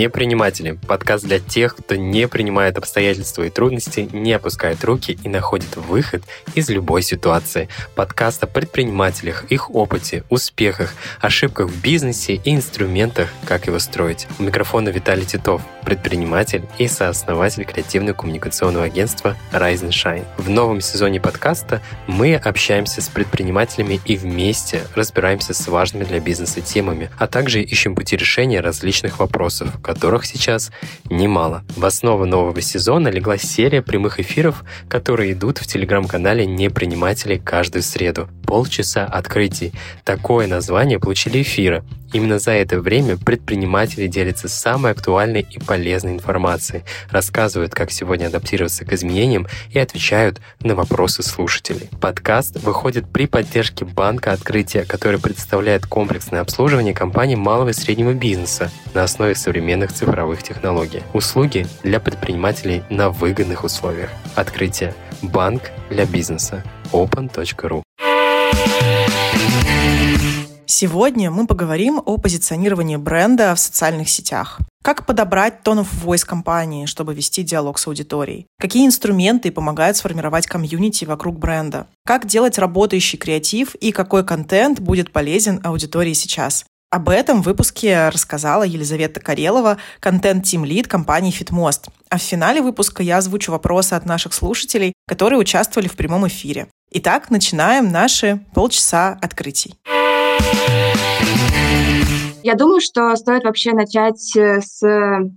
Неприниматели – подкаст для тех, кто не принимает обстоятельства и трудности, не опускает руки и находит выход из любой ситуации. Подкаст о предпринимателях, их опыте, успехах, ошибках в бизнесе и инструментах, как его строить. У микрофона Виталий Титов, предприниматель и сооснователь креативно-коммуникационного агентства Rise and Shine. В новом сезоне подкаста мы общаемся с предпринимателями и вместе разбираемся с важными для бизнеса темами, а также ищем пути решения различных вопросов, которых сейчас немало. В основу нового сезона легла серия прямых эфиров, которые идут в телеграм-канале «Неприниматели» каждую среду. Полчаса открытий. Такое название получили эфиры. Именно за это время предприниматели делятся самой актуальной и полезной информацией, рассказывают, как сегодня адаптироваться к изменениям и отвечают на вопросы слушателей. Подкаст выходит при поддержке банка открытия, который представляет комплексное обслуживание компаний малого и среднего бизнеса на основе современных цифровых технологий. Услуги для предпринимателей на выгодных условиях. Открытие. Банк для бизнеса. open.ru Сегодня мы поговорим о позиционировании бренда в социальных сетях. Как подобрать of voice компании, чтобы вести диалог с аудиторией? Какие инструменты помогают сформировать комьюнити вокруг бренда? Как делать работающий креатив и какой контент будет полезен аудитории сейчас? Об этом в выпуске рассказала Елизавета Карелова, контент-тим-лид компании «Фитмост». А в финале выпуска я озвучу вопросы от наших слушателей, которые участвовали в прямом эфире. Итак, начинаем наши полчаса открытий. Я думаю, что стоит вообще начать э, с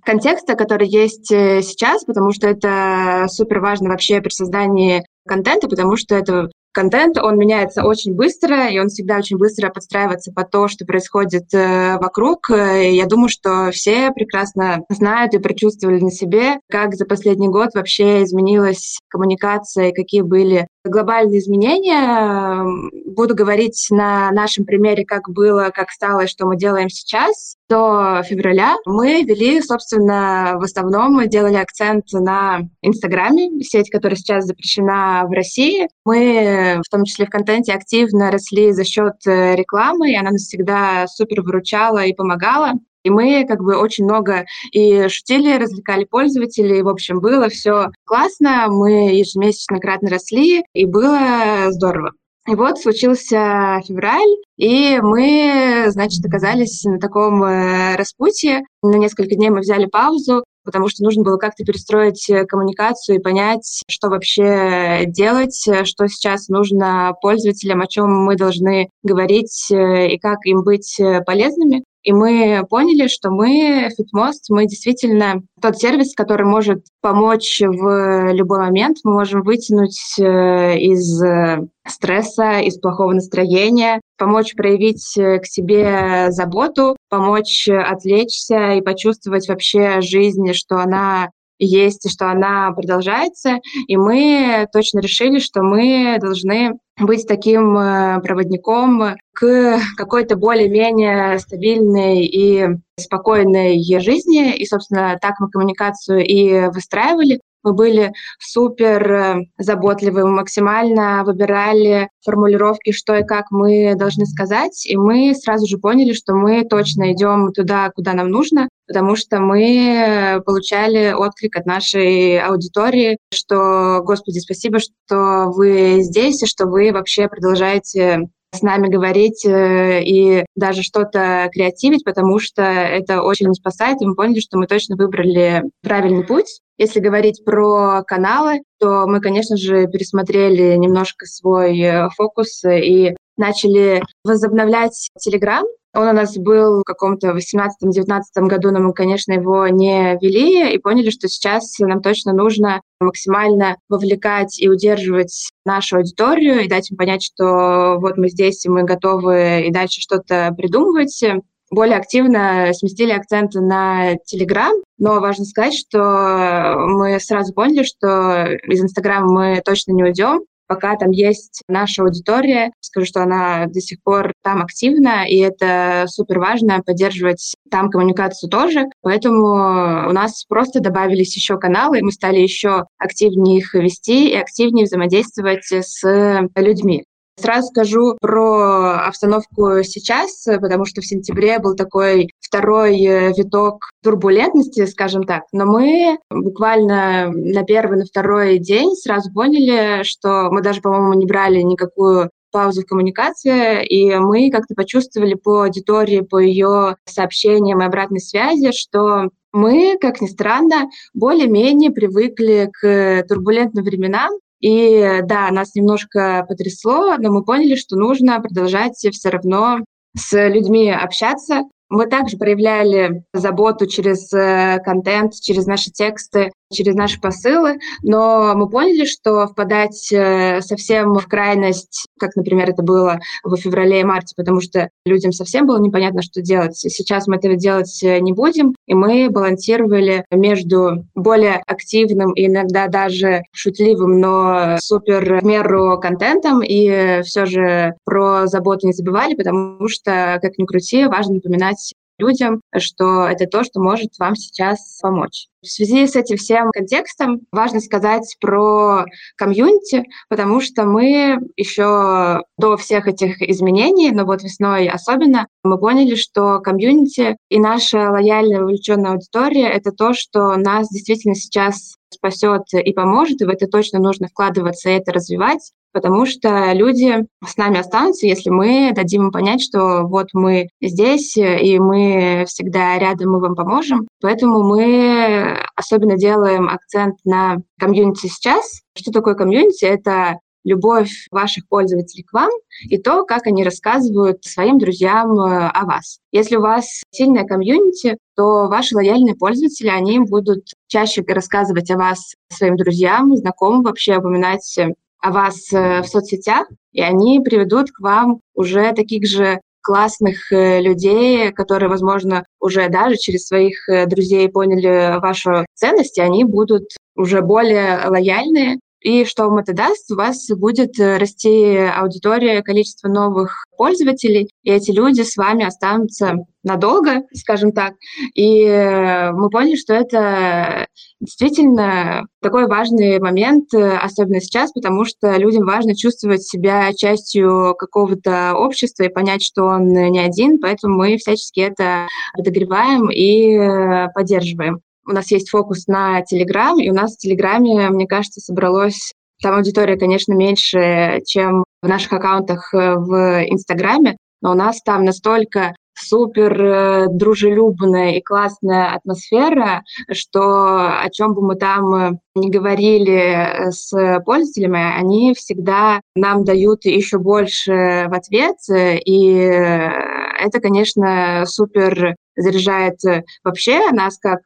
контекста, который есть э, сейчас, потому что это супер важно вообще при создании контента, потому что это контент, он меняется очень быстро, и он всегда очень быстро подстраивается под то, что происходит э, вокруг. И я думаю, что все прекрасно знают и прочувствовали на себе, как за последний год вообще изменилась коммуникация, и какие были глобальные изменения. Буду говорить на нашем примере, как было, как стало и что мы делаем сейчас. До февраля мы вели, собственно, в основном мы делали акцент на Инстаграме, сеть, которая сейчас запрещена в России. Мы, в том числе в контенте, активно росли за счет э, рекламы, и она нас всегда супер выручала и помогала. И мы как бы очень много и шутили, развлекали пользователей. В общем, было все классно. Мы ежемесячно кратно росли, и было здорово. И вот случился февраль, и мы, значит, оказались на таком э, распутье. На несколько дней мы взяли паузу, потому что нужно было как-то перестроить коммуникацию и понять, что вообще делать, что сейчас нужно пользователям, о чем мы должны говорить э, и как им быть э, полезными. И мы поняли, что мы, FitMost, мы действительно тот сервис, который может помочь в любой момент. Мы можем вытянуть э, из э, стресса, из плохого настроения, помочь проявить э, к себе заботу, помочь отвлечься и почувствовать вообще жизнь, что она есть и что она продолжается. И мы точно решили, что мы должны быть таким э, проводником к какой-то более-менее стабильной и спокойной жизни. И, собственно, так мы коммуникацию и выстраивали. Мы были супер э, заботливы, максимально выбирали формулировки, что и как мы должны сказать, и мы сразу же поняли, что мы точно идем туда, куда нам нужно, потому что мы получали отклик от нашей аудитории, что, Господи, спасибо, что вы здесь, и что вы вообще продолжаете с нами говорить э, и даже что-то креативить, потому что это очень спасает, и мы поняли, что мы точно выбрали правильный путь. Если говорить про каналы, то мы, конечно же, пересмотрели немножко свой э, фокус и начали возобновлять Telegram, он у нас был в каком-то 18-19 году, но мы, конечно, его не вели и поняли, что сейчас нам точно нужно максимально вовлекать и удерживать нашу аудиторию и дать им понять, что вот мы здесь, и мы готовы и дальше что-то придумывать. Более активно сместили акценты на Telegram, но важно сказать, что мы сразу поняли, что из Инстаграма мы точно не уйдем, пока там есть наша аудитория. Скажу, что она до сих пор там активна, и это супер важно поддерживать там коммуникацию тоже. Поэтому у нас просто добавились еще каналы, мы стали еще активнее их вести и активнее взаимодействовать с людьми. Сразу скажу про обстановку сейчас, потому что в сентябре был такой второй э, виток турбулентности, скажем так. Но мы буквально на первый, на второй день сразу поняли, что мы даже, по-моему, не брали никакую паузу в коммуникации, и мы как-то почувствовали по аудитории, по ее сообщениям и обратной связи, что мы, как ни странно, более-менее привыкли к турбулентным временам, и да, нас немножко потрясло, но мы поняли, что нужно продолжать все равно с людьми общаться, мы также проявляли заботу через э, контент, через наши тексты, через наши посылы, но мы поняли, что впадать э, совсем в крайность, как, например, это было в феврале и марте, потому что людям совсем было непонятно, что делать. Сейчас мы этого делать э, не будем, и мы балансировали между более активным и иногда даже шутливым, но супер в меру контентом, и все же про заботу не забывали, потому что, как ни крути, важно напоминать людям, что это то, что может вам сейчас помочь. В связи с этим всем контекстом важно сказать про комьюнити, потому что мы еще до всех этих изменений, но вот весной особенно, мы поняли, что комьюнити и наша лояльная вовлеченная аудитория — это то, что нас действительно сейчас спасет и поможет, и в это точно нужно вкладываться и это развивать потому что люди с нами останутся, если мы дадим им понять, что вот мы здесь, и мы всегда рядом, мы вам поможем. Поэтому мы особенно делаем акцент на комьюнити сейчас. Что такое комьюнити? Это любовь ваших пользователей к вам и то, как они рассказывают своим друзьям э, о вас. Если у вас сильная комьюнити, то ваши лояльные пользователи, они будут чаще рассказывать о вас своим друзьям, знакомым, вообще упоминать о вас э, в соцсетях, и они приведут к вам уже таких же классных э, людей, которые, возможно, уже даже через своих э, друзей поняли вашу ценность, и они будут уже более лояльные. И что вам это даст? У вас будет расти аудитория, количество новых пользователей, и эти люди с вами останутся надолго, скажем так. И э, мы поняли, что это действительно такой важный момент, э, особенно сейчас, потому что людям важно чувствовать себя частью какого-то общества и понять, что он не один, поэтому мы всячески это подогреваем и э, поддерживаем. У нас есть фокус на Телеграм, и у нас в Телеграме, мне кажется, собралось там аудитория, конечно, меньше, чем в наших аккаунтах в Инстаграме, но у нас там настолько супер э, дружелюбная и классная атмосфера, что о чем бы мы там э, не говорили э, с пользователями, они всегда нам дают еще больше в ответ, и это, конечно, супер заряжает вообще нас как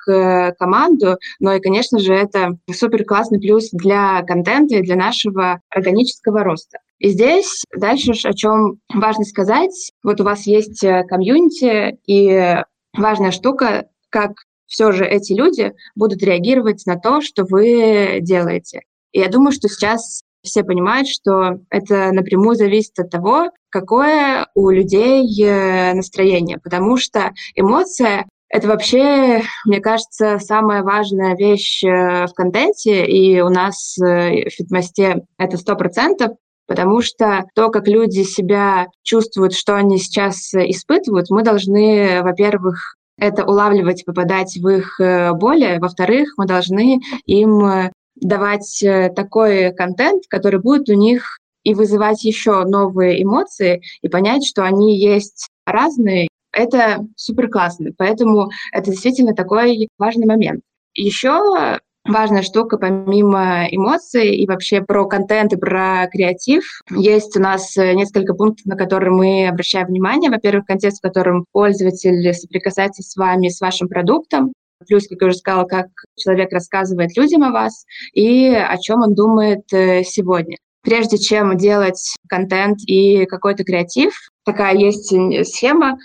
команду, но и, конечно же, это супер классный плюс для контента и для нашего органического роста. И здесь дальше о чем важно сказать. Вот у вас есть э, комьюнити, и важная штука, как все же эти люди будут реагировать на то, что вы делаете. И я думаю, что сейчас все понимают, что это напрямую зависит от того, какое у людей э, настроение, потому что эмоция это вообще, мне кажется, самая важная вещь э, в контенте, и у нас в Фитмосте это сто процентов, потому что то, как люди себя чувствуют, что они сейчас э, испытывают, мы должны, во-первых, это улавливать, попадать в их э, боли. Во-вторых, мы должны им э, давать такой контент, который будет у них и вызывать еще новые эмоции, и понять, что они есть разные. Это супер классно. Поэтому это действительно такой важный момент. Еще важная штука помимо эмоций и вообще про контент и про креатив. Есть у нас э, несколько пунктов, на которые мы обращаем внимание. Во-первых, контекст, в котором пользователь соприкасается с вами, с вашим продуктом. Плюс, как я уже сказала, как человек рассказывает людям о вас и о чем он думает э, сегодня. Прежде чем делать контент и какой-то креатив, такая есть схема,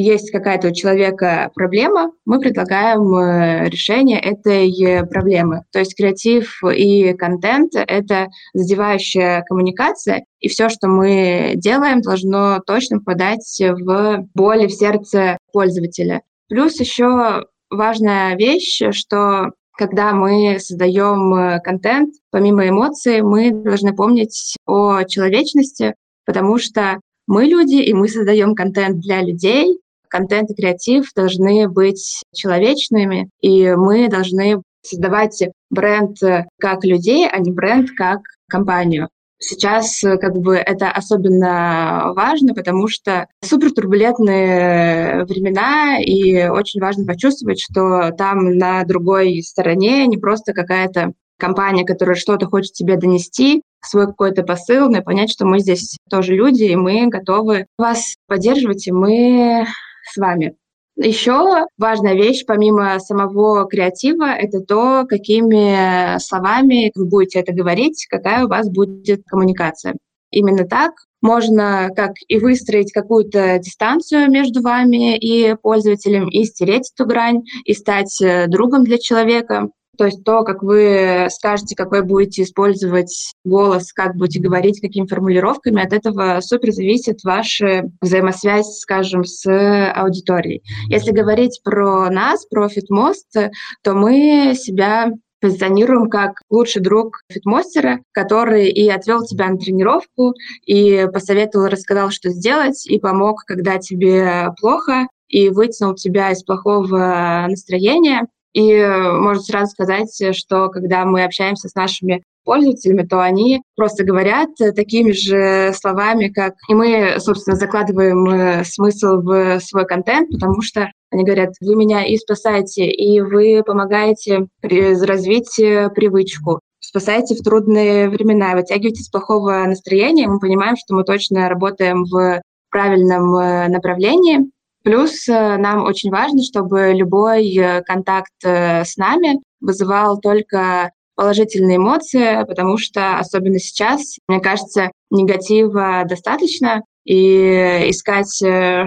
есть какая-то у человека проблема, мы предлагаем э, решение этой э, проблемы. То есть креатив и контент — это задевающая коммуникация, и все, что мы делаем, должно точно попадать в боли в сердце пользователя. Плюс еще важная вещь, что когда мы создаем э, контент, помимо эмоций, мы должны помнить о человечности, потому что мы люди, и мы создаем контент для людей. Контент и креатив должны быть человечными, и мы должны создавать бренд как людей, а не бренд как компанию. Сейчас как бы это особенно важно, потому что супер турбулентные времена, и очень важно почувствовать, что там на другой стороне не просто какая-то компания, которая что-то хочет тебе донести, свой какой-то посыл, но понять, что мы здесь тоже люди, и мы готовы вас поддерживать, и мы с вами. Еще важная вещь, помимо самого креатива, это то, какими словами вы будете это говорить, какая у вас будет коммуникация. Именно так можно как и выстроить какую-то дистанцию между вами и пользователем, и стереть эту грань, и стать э, другом для человека. То есть то, как вы скажете, как вы будете использовать голос, как будете говорить, какими формулировками, от этого супер зависит ваша взаимосвязь, скажем, с аудиторией. Если говорить про нас, про FitMost, то мы себя позиционируем как лучший друг фитмастера, который и отвел тебя на тренировку, и посоветовал, рассказал, что сделать, и помог, когда тебе плохо, и вытянул тебя из плохого настроения. И э, можно сразу сказать, что когда мы общаемся с нашими пользователями, то они просто говорят такими же словами, как и мы, собственно, закладываем э, смысл в свой контент, потому что они говорят, вы меня и спасаете, и вы помогаете развить э, привычку, спасаете в трудные времена, вытягиваете с плохого настроения. Мы понимаем, что мы точно работаем в правильном направлении, Плюс э, нам очень важно, чтобы любой э, контакт э, с нами вызывал только положительные эмоции, потому что особенно сейчас, мне кажется, негатива достаточно, и искать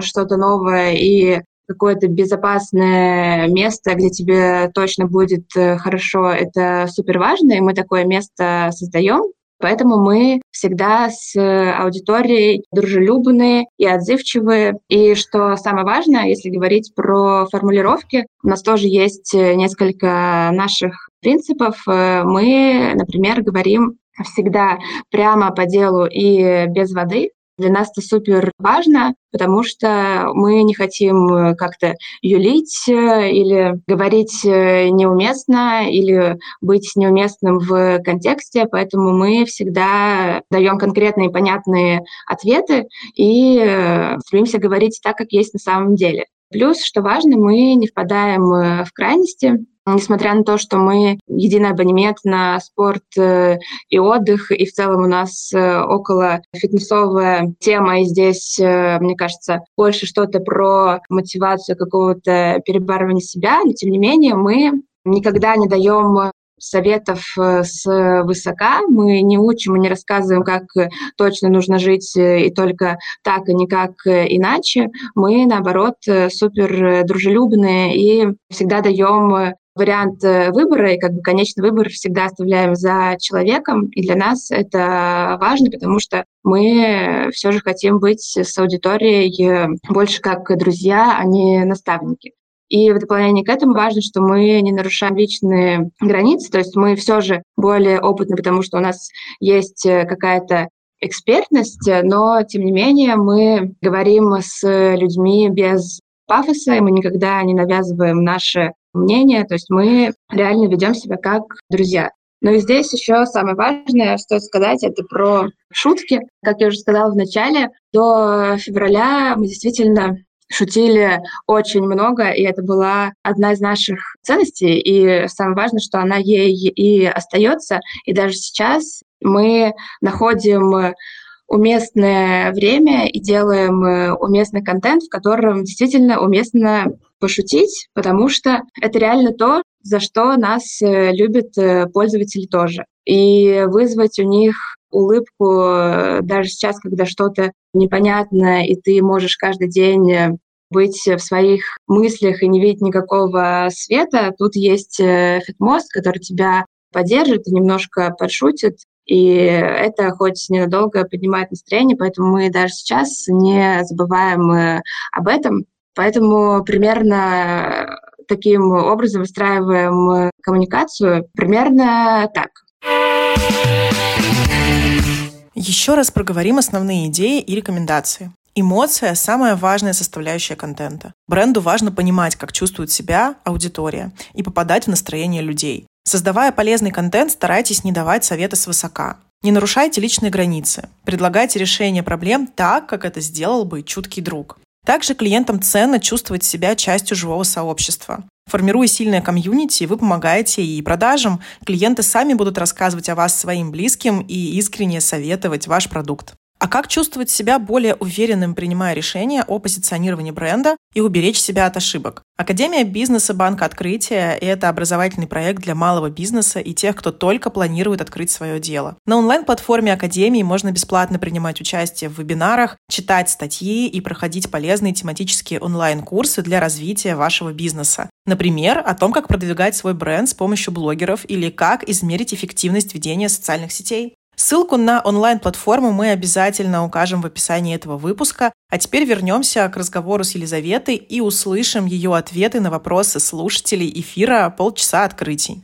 что-то новое и какое-то безопасное место, где тебе точно будет хорошо, это супер важно, и мы такое место создаем. Поэтому мы всегда с аудиторией дружелюбные и отзывчивые. И что самое важное, если говорить про формулировки, у нас тоже есть несколько наших принципов. Мы, например, говорим всегда прямо по делу и без воды. Для нас это супер важно, потому что мы не хотим э, как-то юлить э, или говорить э, неуместно, или быть неуместным в контексте, поэтому мы всегда даем конкретные понятные ответы и стремимся говорить так, как есть на самом деле. Плюс, что важно, мы не впадаем в крайности, Несмотря на то, что мы единый абонемент на спорт э, и отдых, и в целом у нас э, около фитнесовая тема, и здесь, э, мне кажется, больше что-то про мотивацию какого-то перебарывания себя, но тем не менее мы никогда не даем советов с высока. Мы не учим и не рассказываем, как точно нужно жить и только так, и никак иначе. Мы, наоборот, супер дружелюбные и всегда даем вариант э, выбора, и как бы конечный выбор всегда оставляем за человеком, и для нас это важно, потому что мы все же хотим быть с аудиторией больше как друзья, а не наставники. И в дополнение к этому важно, что мы не нарушаем личные границы, то есть мы все же более опытны, потому что у нас есть э, какая-то экспертность, но тем не менее мы говорим с людьми без пафоса, и мы никогда не навязываем наше мнение, то есть мы реально ведем себя как друзья. Но и здесь еще самое важное, что сказать, это про шутки. Как я уже сказала в начале, до февраля мы действительно шутили очень много, и это была одна из наших ценностей, и самое важное, что она ей и остается. И даже сейчас мы находим уместное время и делаем уместный контент, в котором действительно уместно пошутить, потому что это реально то, за что нас э, любят э, пользователи тоже. И вызвать у них улыбку даже сейчас, когда что-то непонятно, и ты можешь каждый день быть в своих мыслях и не видеть никакого света, тут есть фитмост, который тебя поддержит и немножко подшутит, и это хоть ненадолго поднимает настроение, поэтому мы даже сейчас не забываем э, об этом. Поэтому примерно таким образом выстраиваем коммуникацию. Примерно так. Еще раз проговорим основные идеи и рекомендации. Эмоция – самая важная составляющая контента. Бренду важно понимать, как чувствует себя аудитория и попадать в настроение людей. Создавая полезный контент, старайтесь не давать советы свысока. Не нарушайте личные границы. Предлагайте решение проблем так, как это сделал бы чуткий друг. Также клиентам ценно чувствовать себя частью живого сообщества. Формируя сильное комьюнити, вы помогаете и продажам. Клиенты сами будут рассказывать о вас своим близким и искренне советовать ваш продукт. А как чувствовать себя более уверенным, принимая решения о позиционировании бренда и уберечь себя от ошибок? Академия бизнеса Банка Открытия – это образовательный проект для малого бизнеса и тех, кто только планирует открыть свое дело. На онлайн-платформе Академии можно бесплатно принимать участие в вебинарах, читать статьи и проходить полезные тематические онлайн-курсы для развития вашего бизнеса. Например, о том, как продвигать свой бренд с помощью блогеров или как измерить эффективность ведения социальных сетей. Ссылку на онлайн-платформу мы обязательно укажем в описании этого выпуска. А теперь вернемся к разговору с Елизаветой и услышим ее ответы на вопросы слушателей эфира «Полчаса открытий».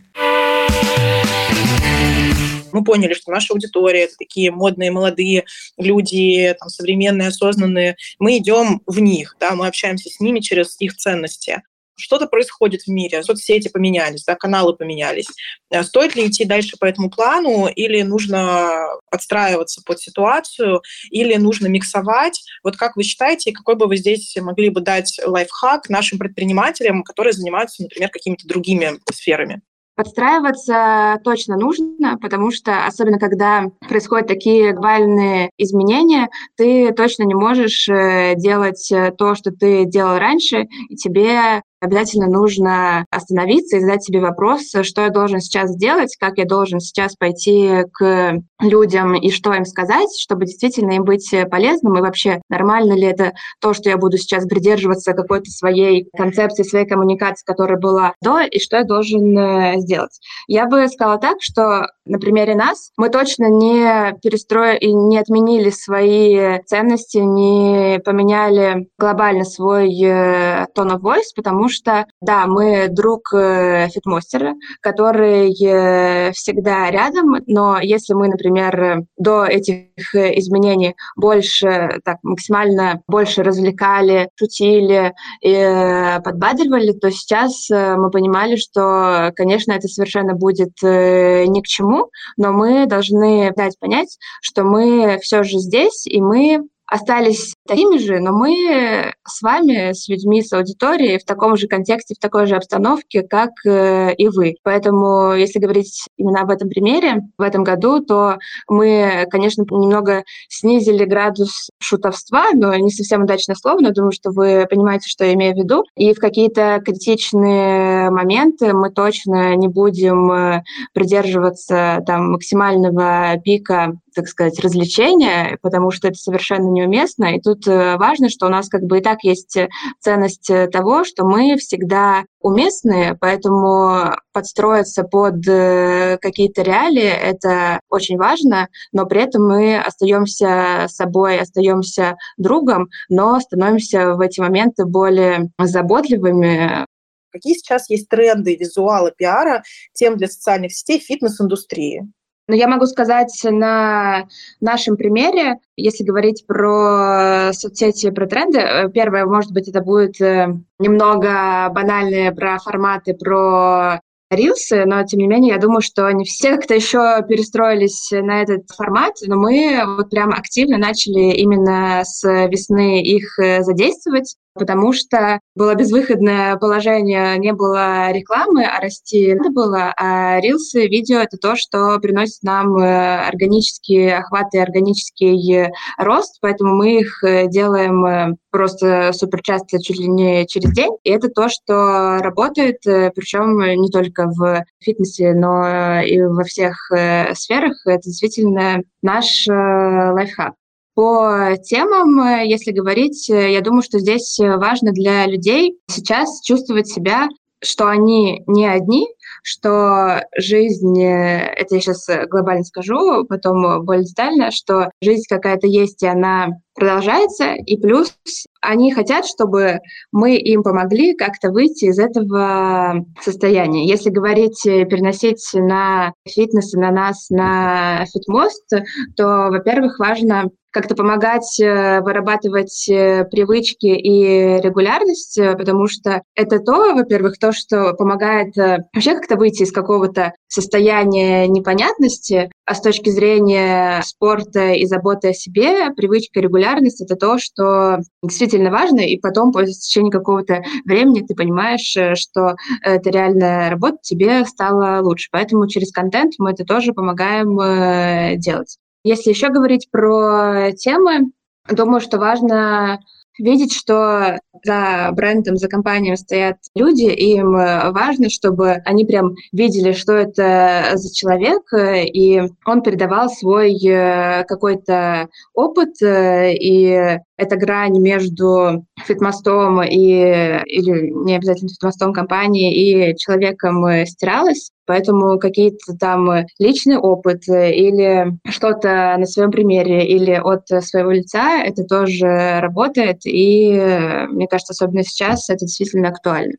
Мы поняли, что наша аудитория — это такие модные, молодые люди, там, современные, осознанные. Мы идем в них, да, мы общаемся с ними через их ценности что-то происходит в мире, соцсети поменялись, да, каналы поменялись. Э, стоит ли идти дальше по этому плану, или нужно подстраиваться под ситуацию, или нужно миксовать? Вот как вы считаете, какой бы вы здесь могли бы дать лайфхак нашим предпринимателям, которые занимаются, например, какими-то другими сферами? Подстраиваться точно нужно, потому что, особенно когда происходят такие глобальные изменения, ты точно не можешь э, делать э, то, что ты делал раньше, и тебе обязательно нужно остановиться и задать себе вопрос, что я должен сейчас сделать, как я должен сейчас пойти к людям и что им сказать, чтобы действительно им быть полезным, и вообще нормально ли это то, что я буду сейчас придерживаться какой-то своей концепции, своей коммуникации, которая была до, и что я должен э, сделать. Я бы сказала так, что на примере нас мы точно не перестроили и не отменили свои ценности, не поменяли глобально свой э, tone of voice, потому что, да, мы друг э, фитмастера, который э, всегда рядом, но если мы, например, до этих изменений больше, так, максимально больше развлекали, шутили и э, подбадривали, то сейчас мы понимали, что, конечно, это совершенно будет ни к чему, но мы должны дать понять, что мы все же здесь, и мы остались такими же, но мы с вами, с людьми, с аудиторией в таком же контексте, в такой же обстановке, как э, и вы. Поэтому, если говорить именно об этом примере, в этом году, то мы, конечно, немного снизили градус шутовства, но не совсем удачное слово, но думаю, что вы понимаете, что я имею в виду. И в какие-то критичные моменты мы точно не будем э, придерживаться там максимального пика так сказать, развлечения, потому что это совершенно неуместно. И тут э, важно, что у нас как бы и так есть э, ценность того, что мы всегда уместные, поэтому подстроиться под какие-то реалии — это очень важно, но при этом мы остаемся собой, остаемся другом, но становимся в эти моменты более заботливыми, Какие сейчас есть тренды визуала, пиара, тем для социальных сетей, фитнес-индустрии? Но я могу сказать на нашем примере, если говорить про соцсети, про тренды, э, первое, может быть, это будет э, немного банальное про форматы, про рилсы, но тем не менее, я думаю, что не все как-то еще перестроились на этот формат, но мы вот прям активно начали именно с весны их э, задействовать потому что было безвыходное положение, не было рекламы, а расти надо было, а рилсы, видео — это то, что приносит нам э, органические охваты, органический э, рост, поэтому мы их э, делаем просто супер часто, чуть ли не через день, и это то, что работает, причем не только в фитнесе, но и во всех сферах. Это действительно наш лайфхак. По темам, э, если говорить, э, я думаю, что здесь важно для людей сейчас чувствовать себя, что они не одни, что жизнь, э, это я сейчас глобально скажу, потом более детально, что жизнь какая-то есть, и она продолжается, и плюс они хотят, чтобы мы им помогли как-то выйти из этого состояния. Если говорить, переносить на фитнес, на нас, на фитмост, то, во-первых, важно как-то помогать э, вырабатывать э, привычки и регулярность, э, потому что это то, во-первых, то, что помогает вообще как-то выйти из какого-то состояния непонятности, а с точки зрения спорта и заботы о себе, привычка регулярность — это то, что действительно важно, и потом, по течение какого-то времени, ты понимаешь, что это реально работа тебе стало лучше. Поэтому через контент мы это тоже помогаем делать. Если еще говорить про темы, думаю, что важно видеть, что за брендом, за компанией стоят люди, и им важно, чтобы они прям видели, что это за человек, и он передавал свой э, какой-то опыт, э, и эта грань между фитмостом и, или не обязательно фитмостом компании и человеком стиралась, поэтому какие-то там личный опыт или что-то на своем примере или от своего лица, это тоже работает, и мне кажется, особенно сейчас это действительно актуально.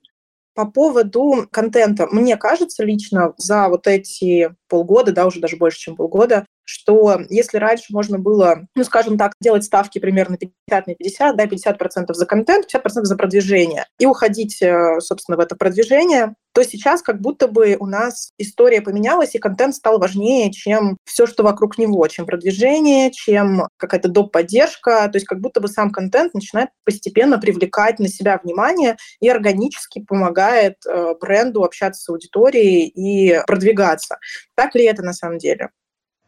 По поводу контента, мне кажется лично за вот эти полгода, да, уже даже больше, чем полгода, что если раньше можно было, ну, скажем так, делать ставки примерно 50 на 50, да, 50% за контент, 50% за продвижение, и уходить, э, собственно, в это продвижение, то сейчас как будто бы у нас история поменялась, и контент стал важнее, чем все, что вокруг него, чем продвижение, чем какая-то доп. поддержка. То есть как будто бы сам контент начинает постепенно привлекать на себя внимание и органически помогает э, бренду общаться с аудиторией и продвигаться. Так ли это на самом деле?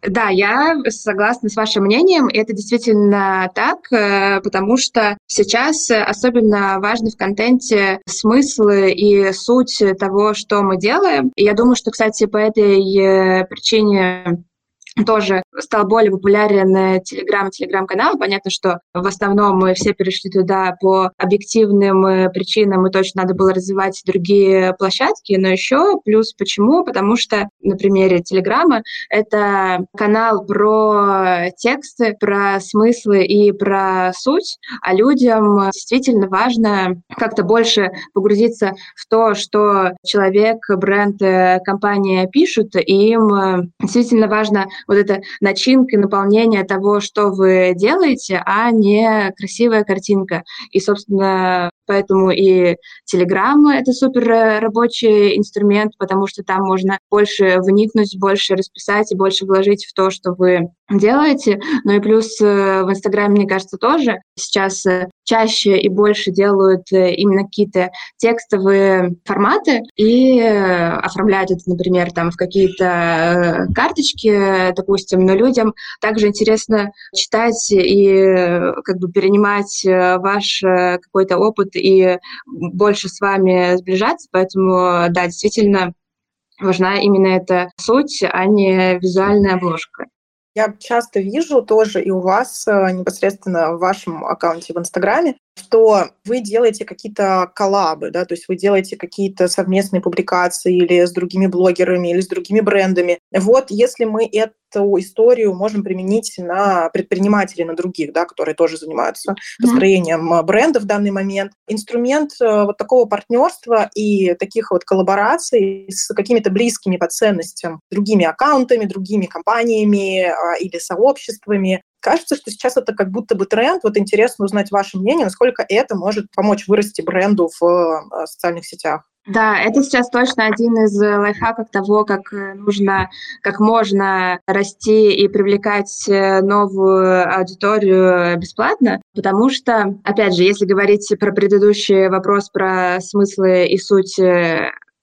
Да, я согласна с вашим мнением. Это действительно так, э, потому что сейчас особенно важны в контенте смыслы и суть того, что мы делаем. И я думаю, что, кстати, по этой э, причине тоже стал более популярен Телеграм и Телеграм-канал. Понятно, что в основном мы все перешли туда по объективным э, причинам, и точно надо было развивать другие площадки, но еще плюс почему? Потому что на примере Телеграма это канал про тексты, про смыслы и про суть, а людям действительно важно как-то больше погрузиться в то, что человек, бренд, э, компания пишут, и им э, действительно важно вот эта начинка наполнение того, что вы делаете, а не красивая картинка. И, собственно, поэтому и Telegram — это супер рабочий инструмент, потому что там можно больше вникнуть, больше расписать и больше вложить в то, что вы делаете. Ну и плюс э, в Инстаграме, мне кажется, тоже сейчас э, чаще и больше делают э, именно какие-то текстовые форматы и оформляют это, например, там в какие-то карточки, допустим, но людям также интересно читать и как бы перенимать ваш какой-то опыт и больше с вами сближаться, поэтому, да, действительно важна именно эта суть, а не визуальная обложка. Я часто вижу тоже и у вас э, непосредственно в вашем аккаунте в Инстаграме, что вы делаете какие-то коллабы, да, то есть вы делаете какие-то совместные публикации или с другими блогерами, или с другими брендами. Вот если мы эту историю можем применить на предпринимателей, на других, да, которые тоже занимаются построением mm-hmm. бренда в данный момент, инструмент э, вот такого партнерства и таких вот коллабораций с какими-то близкими по ценностям другими аккаунтами, другими компаниями а, или сообществами, Кажется, что сейчас это как будто бы тренд. Вот интересно узнать ваше мнение, насколько это может помочь вырасти бренду в э, социальных сетях. Да, это сейчас точно один из лайфхаков того, как э, нужно, как можно расти и привлекать э, новую аудиторию бесплатно, потому что, опять же, если говорить про предыдущий вопрос про смыслы и суть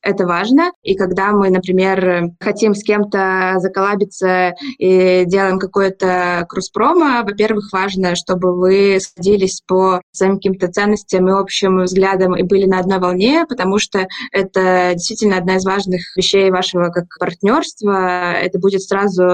это важно. И когда мы, например, хотим с кем-то заколабиться и делаем какое-то кросс-промо, во-первых, важно, чтобы вы садились по своим каким-то ценностям и общим взглядам и были на одной волне, потому что это действительно одна из важных вещей вашего как партнерства. Это будет сразу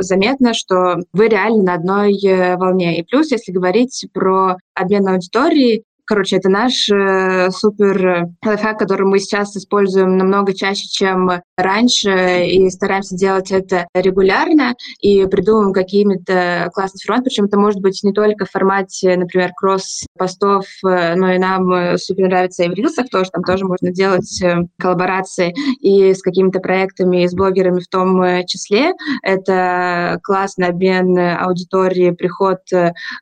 заметно, что вы реально на одной волне. И плюс, если говорить про обмен аудиторией, Короче, это наш э, супер лайфхак, который мы сейчас используем намного чаще, чем раньше, и стараемся делать это регулярно, и придумываем какими-то классными форматами. Причем это может быть не только в формате, например, кросс-постов, э, но и нам э, супер нравится и в рилсах тоже, там тоже можно делать э, коллаборации и с какими-то проектами, и с блогерами в том числе. Это классный обмен аудитории, приход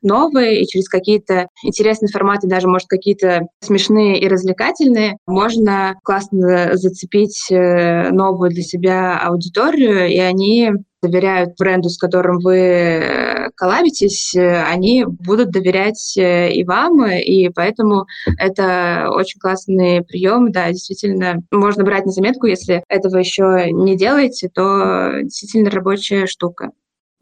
новый, и через какие-то интересные форматы даже может, какие-то смешные и развлекательные, можно классно зацепить э, новую для себя аудиторию, и они доверяют бренду, с которым вы э, коллабитесь, э, они будут доверять и вам, и поэтому это очень классный прием. Да, действительно, можно брать на заметку, если этого еще не делаете, то действительно рабочая штука.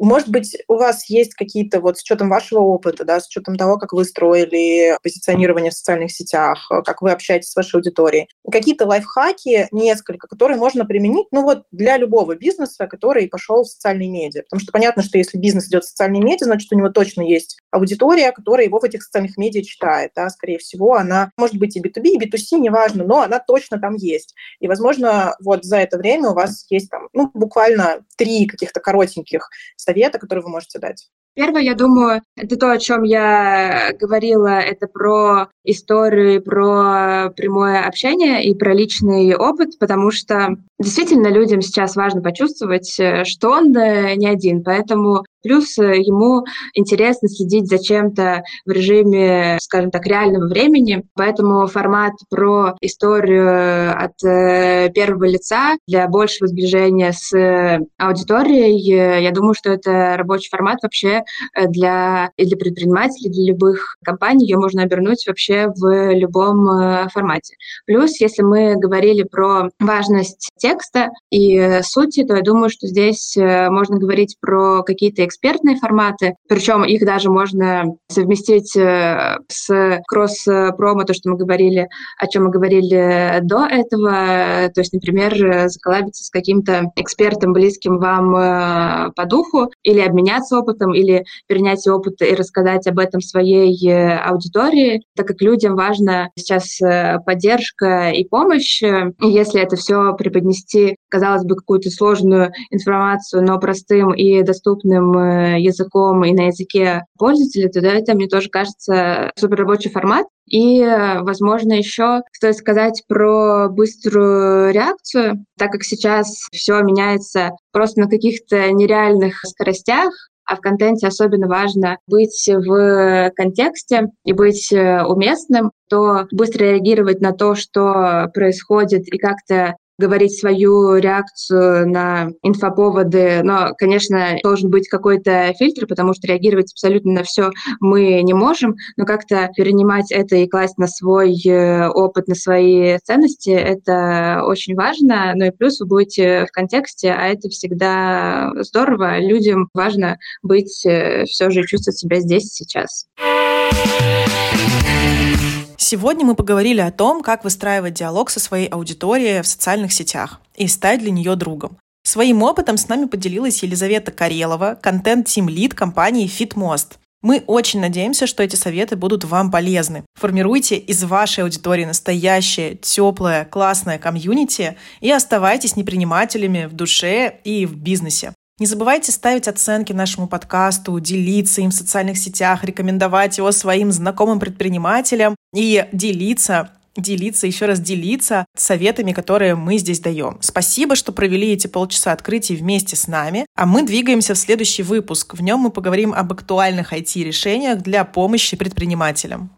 Может быть, у вас есть какие-то, вот с учетом вашего опыта, да, с учетом того, как вы строили позиционирование в социальных сетях, как вы общаетесь с вашей аудиторией, какие-то лайфхаки, несколько, которые можно применить, ну вот для любого бизнеса, который пошел в социальные медиа. Потому что понятно, что если бизнес идет в социальные медиа, значит, у него точно есть аудитория, которая его в этих социальных медиа читает, да, скорее всего, она может быть и B2B, и B2C, неважно, но она точно там есть. И, возможно, вот за это время у вас есть там, ну, буквально три каких-то коротеньких совета, которые вы можете дать? Первое, я думаю, это то, о чем я говорила, это про историю, про прямое общение и про личный опыт, потому что действительно людям сейчас важно почувствовать, э, что он э, не один, поэтому плюс э, ему интересно следить за чем-то в режиме, скажем так, реального времени, поэтому формат про историю от первого лица для большего сближения с аудиторией, я думаю, что это рабочий формат вообще для, и для предпринимателей, для любых компаний, ее можно обернуть вообще в любом формате. Плюс, если мы говорили про важность текста, и сути, то я думаю, что здесь э, можно говорить про какие-то экспертные форматы, причем их даже можно совместить э, с кросс-промо, то, что мы говорили, о чем мы говорили до этого, то есть, например, заколабиться с каким-то экспертом, близким вам э, по духу, или обменяться опытом, или перенять опыт и рассказать об этом своей аудитории, так как людям важна сейчас поддержка и помощь, и если это все преподнести казалось бы, какую-то сложную информацию, но простым и доступным э, языком и на языке пользователя, то да, это, мне тоже кажется, суперрабочий формат. И, возможно, еще стоит сказать про быструю реакцию, так как сейчас все меняется просто на каких-то нереальных скоростях, а в контенте особенно важно быть в контексте и быть э, уместным, то быстро реагировать на то, что происходит, и как-то говорить свою реакцию на инфоповоды, но, конечно, должен быть какой-то фильтр, потому что реагировать абсолютно на все мы не можем, но как-то перенимать это и класть на свой э, опыт, на свои ценности, это очень важно. Ну и плюс вы будете в контексте, а это всегда здорово. Людям важно быть э, все же чувствовать себя здесь сейчас. Сегодня мы поговорили о том, как выстраивать диалог со своей аудиторией в социальных сетях и стать для нее другом. Своим опытом с нами поделилась Елизавета Карелова, контент-тим-лид компании FitMost. Мы очень надеемся, что эти советы будут вам полезны. Формируйте из вашей аудитории настоящее, теплое, классное комьюнити и оставайтесь непринимателями в душе и в бизнесе. Не забывайте ставить оценки нашему подкасту, делиться им в социальных сетях, рекомендовать его своим знакомым предпринимателям и делиться делиться, еще раз делиться советами, которые мы здесь даем. Спасибо, что провели эти полчаса открытий вместе с нами, а мы двигаемся в следующий выпуск. В нем мы поговорим об актуальных IT-решениях для помощи предпринимателям.